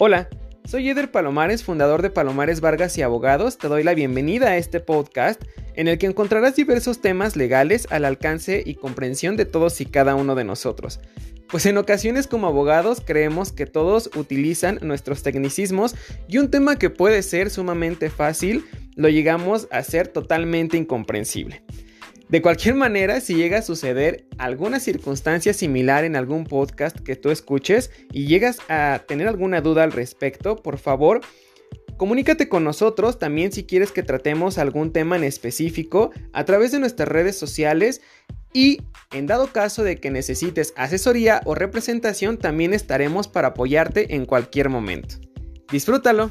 Hola, soy Eder Palomares, fundador de Palomares Vargas y Abogados. Te doy la bienvenida a este podcast en el que encontrarás diversos temas legales al alcance y comprensión de todos y cada uno de nosotros. Pues en ocasiones como abogados creemos que todos utilizan nuestros tecnicismos y un tema que puede ser sumamente fácil lo llegamos a ser totalmente incomprensible. De cualquier manera, si llega a suceder alguna circunstancia similar en algún podcast que tú escuches y llegas a tener alguna duda al respecto, por favor, comunícate con nosotros también si quieres que tratemos algún tema en específico a través de nuestras redes sociales y en dado caso de que necesites asesoría o representación también estaremos para apoyarte en cualquier momento. Disfrútalo.